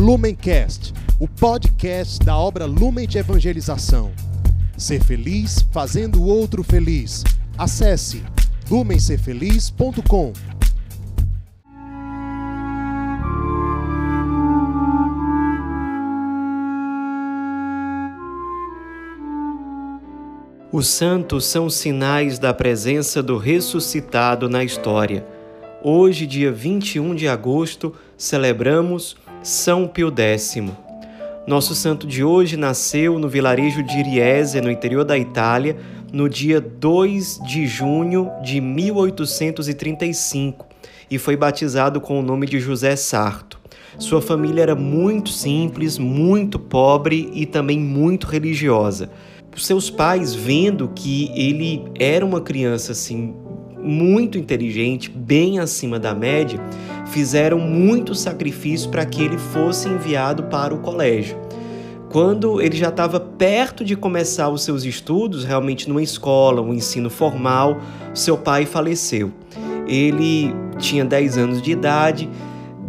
Lumencast, o podcast da obra Lumen de Evangelização. Ser feliz fazendo o outro feliz. Acesse lumencerfeliz.com. Os santos são sinais da presença do ressuscitado na história. Hoje, dia 21 de agosto, celebramos São Pio X. Nosso santo de hoje nasceu no vilarejo de Iriese, no interior da Itália, no dia 2 de junho de 1835 e foi batizado com o nome de José Sarto. Sua família era muito simples, muito pobre e também muito religiosa seus pais vendo que ele era uma criança assim muito inteligente, bem acima da média, fizeram muito sacrifício para que ele fosse enviado para o colégio. Quando ele já estava perto de começar os seus estudos, realmente numa escola, um ensino formal, seu pai faleceu. Ele tinha 10 anos de idade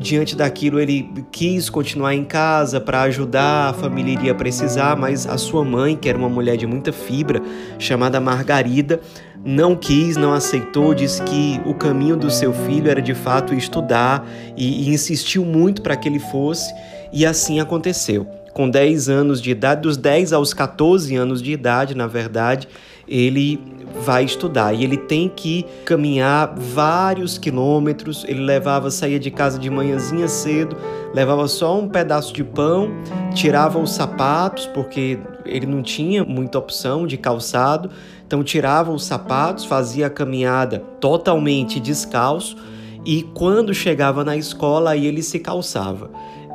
diante daquilo ele quis continuar em casa para ajudar, a família iria precisar, mas a sua mãe, que era uma mulher de muita fibra, chamada Margarida, não quis, não aceitou, disse que o caminho do seu filho era de fato estudar e, e insistiu muito para que ele fosse, e assim aconteceu. Com 10 anos de idade, dos 10 aos 14 anos de idade, na verdade, ele vai estudar e ele tem que caminhar vários quilômetros. Ele levava, saía de casa de manhãzinha cedo, levava só um pedaço de pão, tirava os sapatos, porque ele não tinha muita opção de calçado, então tirava os sapatos, fazia a caminhada totalmente descalço e quando chegava na escola aí ele se calçava.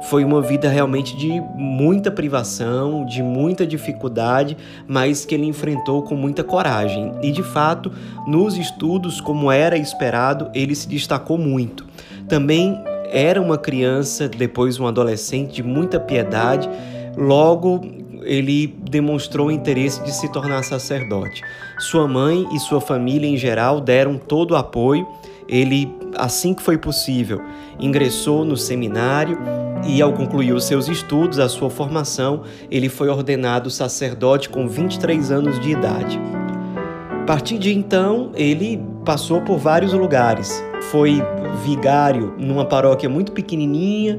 Foi uma vida realmente de muita privação, de muita dificuldade, mas que ele enfrentou com muita coragem. E de fato, nos estudos, como era esperado, ele se destacou muito. Também era uma criança, depois um adolescente de muita piedade, logo ele demonstrou o interesse de se tornar sacerdote. Sua mãe e sua família em geral deram todo o apoio. Ele, assim que foi possível, ingressou no seminário e, ao concluir os seus estudos, a sua formação, ele foi ordenado sacerdote com 23 anos de idade. A partir de então, ele passou por vários lugares. Foi vigário numa paróquia muito pequenininha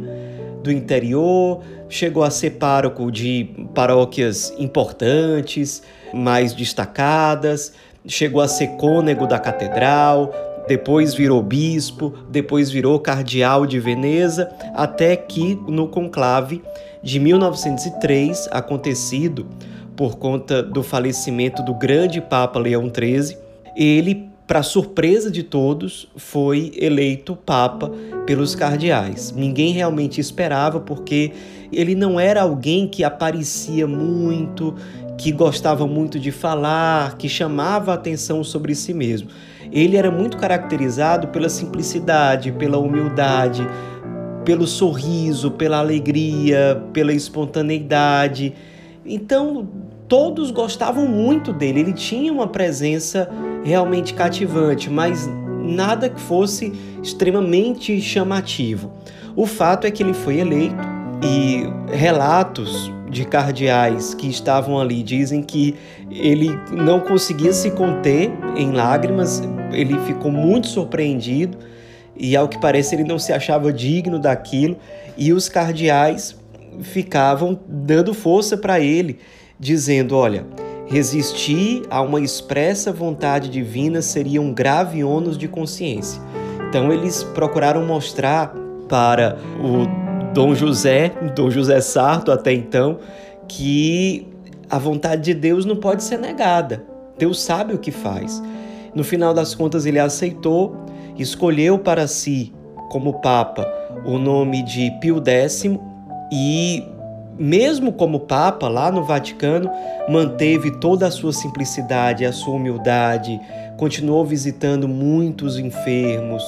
do interior, chegou a ser pároco de paróquias importantes, mais destacadas, chegou a ser cônego da catedral, depois virou bispo, depois virou cardeal de Veneza, até que no conclave de 1903, acontecido por conta do falecimento do grande Papa Leão XIII, ele, para surpresa de todos, foi eleito Papa pelos cardeais. Ninguém realmente esperava, porque ele não era alguém que aparecia muito, que gostava muito de falar, que chamava a atenção sobre si mesmo ele era muito caracterizado pela simplicidade, pela humildade, pelo sorriso, pela alegria, pela espontaneidade. Então, todos gostavam muito dele. Ele tinha uma presença realmente cativante, mas nada que fosse extremamente chamativo. O fato é que ele foi eleito e relatos de cardeais que estavam ali dizem que ele não conseguia se conter em lágrimas, ele ficou muito surpreendido e, ao que parece, ele não se achava digno daquilo, e os cardeais ficavam dando força para ele, dizendo: Olha, resistir a uma expressa vontade divina seria um grave ônus de consciência. Então, eles procuraram mostrar para o Dom José, Dom José Sarto até então, que a vontade de Deus não pode ser negada. Deus sabe o que faz. No final das contas, ele aceitou, escolheu para si, como Papa, o nome de Pio X e, mesmo como Papa, lá no Vaticano, manteve toda a sua simplicidade, a sua humildade, continuou visitando muitos enfermos,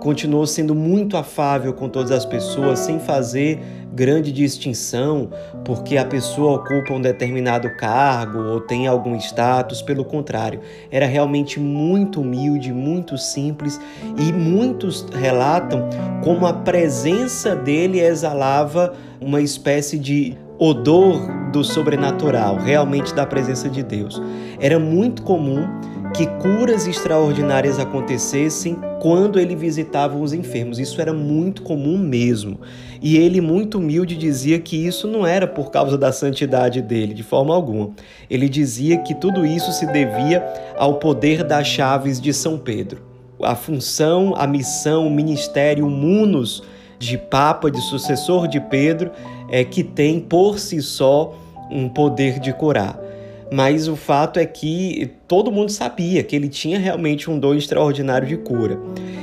continuou sendo muito afável com todas as pessoas, sem fazer grande distinção porque a pessoa ocupa um determinado cargo ou tem algum status, pelo contrário, era realmente muito humilde, muito simples e muitos relatam como a presença dele exalava uma espécie de odor do sobrenatural, realmente da presença de Deus. Era muito comum que curas extraordinárias acontecessem quando ele visitava os enfermos. Isso era muito comum mesmo. E ele, muito humilde, dizia que isso não era por causa da santidade dele, de forma alguma. Ele dizia que tudo isso se devia ao poder das chaves de São Pedro. A função, a missão, o ministério, o munus de Papa, de sucessor de Pedro, é que tem por si só um poder de curar mas o fato é que todo mundo sabia que ele tinha realmente um dom extraordinário de cura.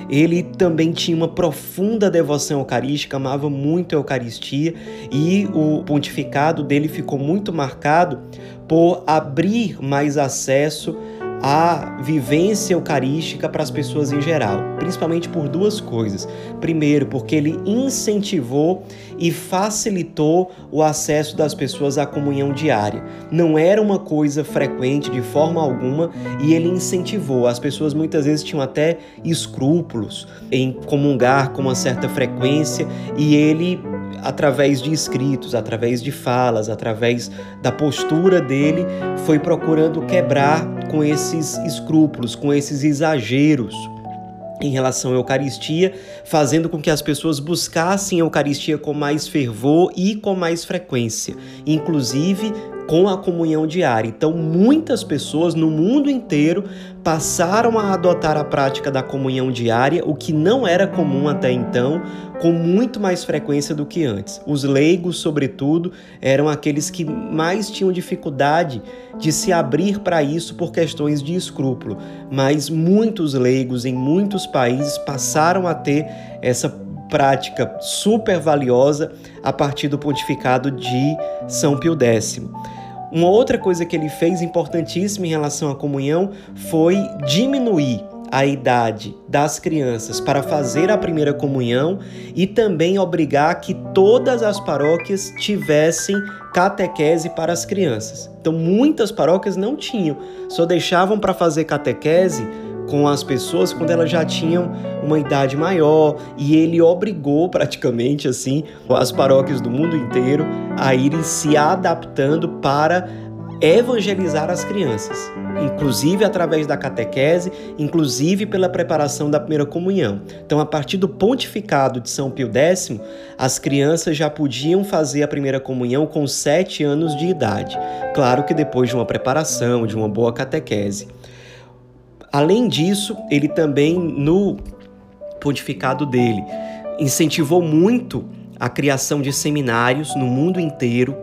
Ele também tinha uma profunda devoção eucarística, amava muito a Eucaristia e o pontificado dele ficou muito marcado por abrir mais acesso a vivência eucarística para as pessoas em geral, principalmente por duas coisas. Primeiro, porque ele incentivou e facilitou o acesso das pessoas à comunhão diária. Não era uma coisa frequente de forma alguma e ele incentivou. As pessoas muitas vezes tinham até escrúpulos em comungar com uma certa frequência e ele através de escritos, através de falas, através da postura dele, foi procurando quebrar com esses escrúpulos, com esses exageros em relação à Eucaristia, fazendo com que as pessoas buscassem a Eucaristia com mais fervor e com mais frequência, inclusive com a comunhão diária. Então, muitas pessoas no mundo inteiro passaram a adotar a prática da comunhão diária, o que não era comum até então, com muito mais frequência do que antes. Os leigos, sobretudo, eram aqueles que mais tinham dificuldade de se abrir para isso por questões de escrúpulo, mas muitos leigos em muitos países passaram a ter essa prática super valiosa a partir do pontificado de São Pio X. Uma outra coisa que ele fez importantíssima em relação à comunhão foi diminuir a idade das crianças para fazer a primeira comunhão e também obrigar que todas as paróquias tivessem catequese para as crianças. Então, muitas paróquias não tinham, só deixavam para fazer catequese com as pessoas quando elas já tinham uma idade maior e ele obrigou praticamente assim as paróquias do mundo inteiro a irem se adaptando para evangelizar as crianças, inclusive através da catequese, inclusive pela preparação da primeira comunhão. Então, a partir do pontificado de São Pio X, as crianças já podiam fazer a primeira comunhão com sete anos de idade. Claro que depois de uma preparação, de uma boa catequese. Além disso, ele também, no pontificado dele, incentivou muito a criação de seminários no mundo inteiro,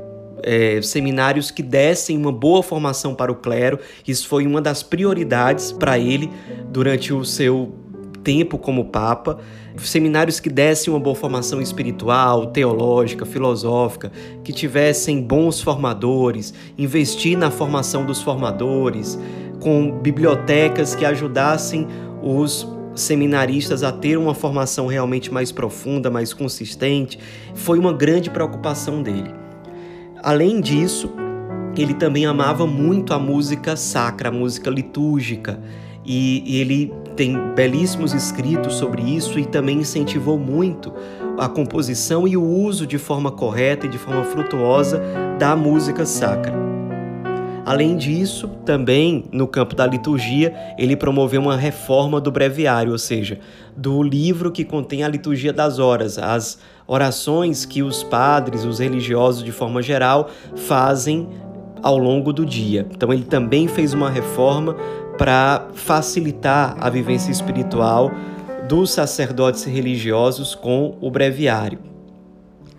é, seminários que dessem uma boa formação para o clero. Isso foi uma das prioridades para ele durante o seu tempo como Papa. Seminários que dessem uma boa formação espiritual, teológica, filosófica, que tivessem bons formadores, investir na formação dos formadores, com bibliotecas que ajudassem os seminaristas a ter uma formação realmente mais profunda, mais consistente, foi uma grande preocupação dele. Além disso, ele também amava muito a música sacra, a música litúrgica, e, ele tem belíssimos escritos sobre isso e também incentivou muito a composição e o uso de forma correta e de forma frutuosa da música sacra. Além disso, também no campo da liturgia, ele promoveu uma reforma do breviário, ou seja, do livro que contém a liturgia das horas, as orações que os padres, os religiosos de forma geral, fazem ao longo do dia. Então, ele também fez uma reforma para facilitar a vivência espiritual dos sacerdotes religiosos com o breviário.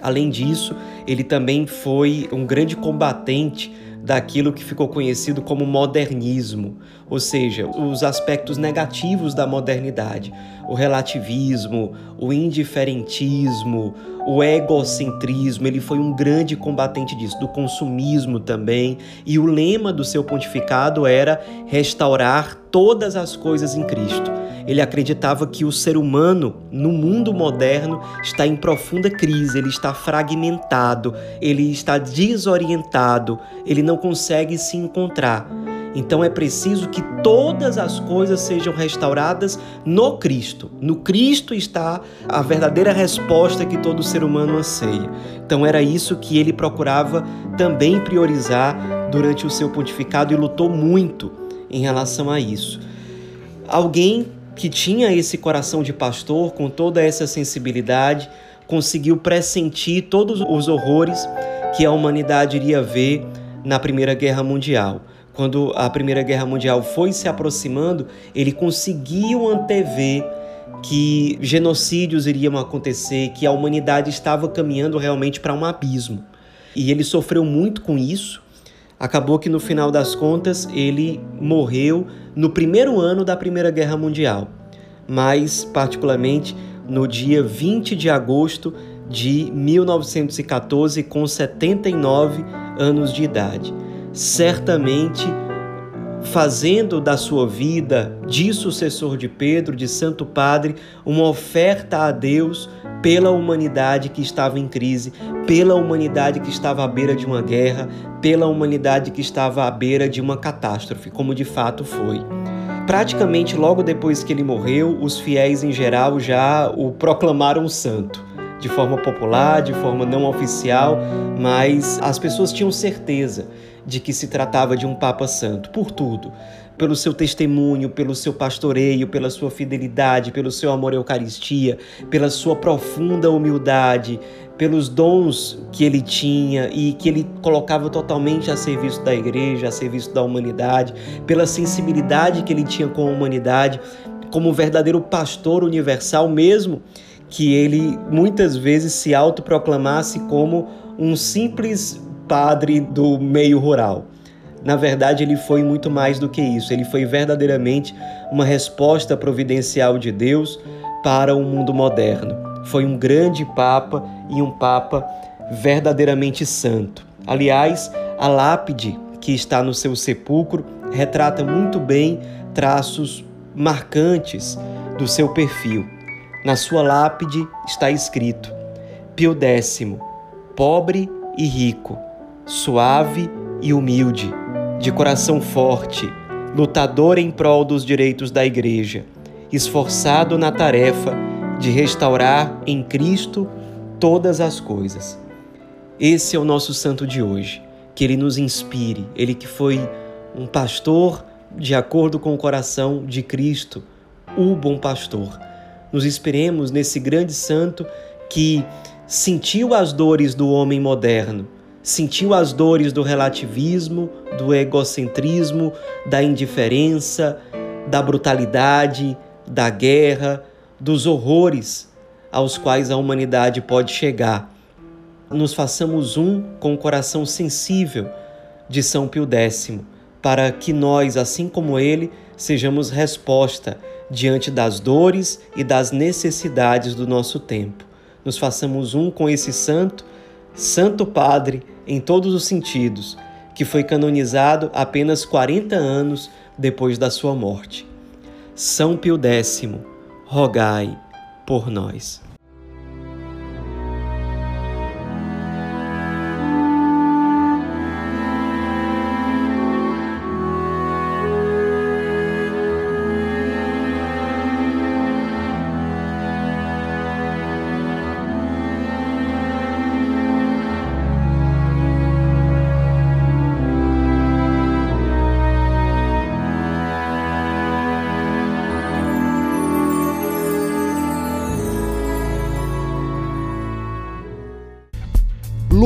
Além disso, ele também foi um grande combatente daquilo que ficou conhecido como modernismo, ou seja, os aspectos negativos da modernidade, o relativismo, o indiferentismo, o egocentrismo. Ele foi um grande combatente disso, do consumismo também. E o lema do seu pontificado era restaurar todas as coisas em Cristo. Ele acreditava que o ser humano, no mundo moderno, está em profunda crise, ele está fragmentado, ele está desorientado, ele não consegue se encontrar. Então é preciso que todas as coisas sejam restauradas no Cristo. No Cristo está a verdadeira resposta que todo ser humano anseia. Então era isso que ele procurava também priorizar durante o seu pontificado e lutou muito em relação a isso. Alguém que tinha esse coração de pastor, com toda essa sensibilidade, conseguiu pressentir todos os horrores que a humanidade iria ver na Primeira Guerra Mundial. Quando a Primeira Guerra Mundial foi se aproximando, ele conseguiu antever que genocídios iriam acontecer, que a humanidade estava caminhando realmente para um abismo. E ele sofreu muito com isso. Acabou que no final das contas ele morreu no primeiro ano da Primeira Guerra Mundial, mais particularmente no dia 20 de agosto de 1914, com 79 anos de idade. Certamente fazendo da sua vida de sucessor de Pedro, de Santo Padre, uma oferta a Deus pela humanidade que estava em crise, pela humanidade que estava à beira de uma guerra, pela humanidade que estava à beira de uma catástrofe, como de fato foi. Praticamente logo depois que ele morreu, os fiéis em geral já o proclamaram santo de forma popular, de forma não oficial, mas as pessoas tinham certeza de que se tratava de um Papa Santo, por tudo. Pelo seu testemunho, pelo seu pastoreio, pela sua fidelidade, pelo seu amor à Eucaristia, pela sua profunda humildade, pelos dons que ele tinha e que ele colocava totalmente a serviço da igreja, a serviço da humanidade, pela sensibilidade que ele tinha com a humanidade, como verdadeiro pastor universal mesmo que ele muitas vezes se autoproclamasse como um simples padre do meio rural. Na verdade, ele foi muito mais do que isso. Ele foi verdadeiramente uma resposta providencial de Deus para o mundo moderno. Foi um grande papa e um papa verdadeiramente santo. Aliás, a lápide que está no seu sepulcro retrata muito bem traços marcantes do seu perfil. Na sua lápide está escrito: Pio X, pobre e rico, suave e humilde, de coração forte, lutador em prol dos direitos da Igreja, esforçado na tarefa de restaurar em Cristo todas as coisas. Esse é o nosso santo de hoje. Que ele nos inspire, ele que foi um pastor de acordo com o coração de Cristo, o bom pastor nos inspiremos nesse grande santo que sentiu as dores do homem moderno, sentiu as dores do relativismo, do egocentrismo, da indiferença, da brutalidade, da guerra, dos horrores aos quais a humanidade pode chegar. Nos façamos um com o coração sensível de São Pio X, para que nós, assim como ele, sejamos resposta diante das dores e das necessidades do nosso tempo. Nos façamos um com esse santo, Santo Padre em todos os sentidos, que foi canonizado apenas 40 anos depois da sua morte. São Pio X, rogai por nós.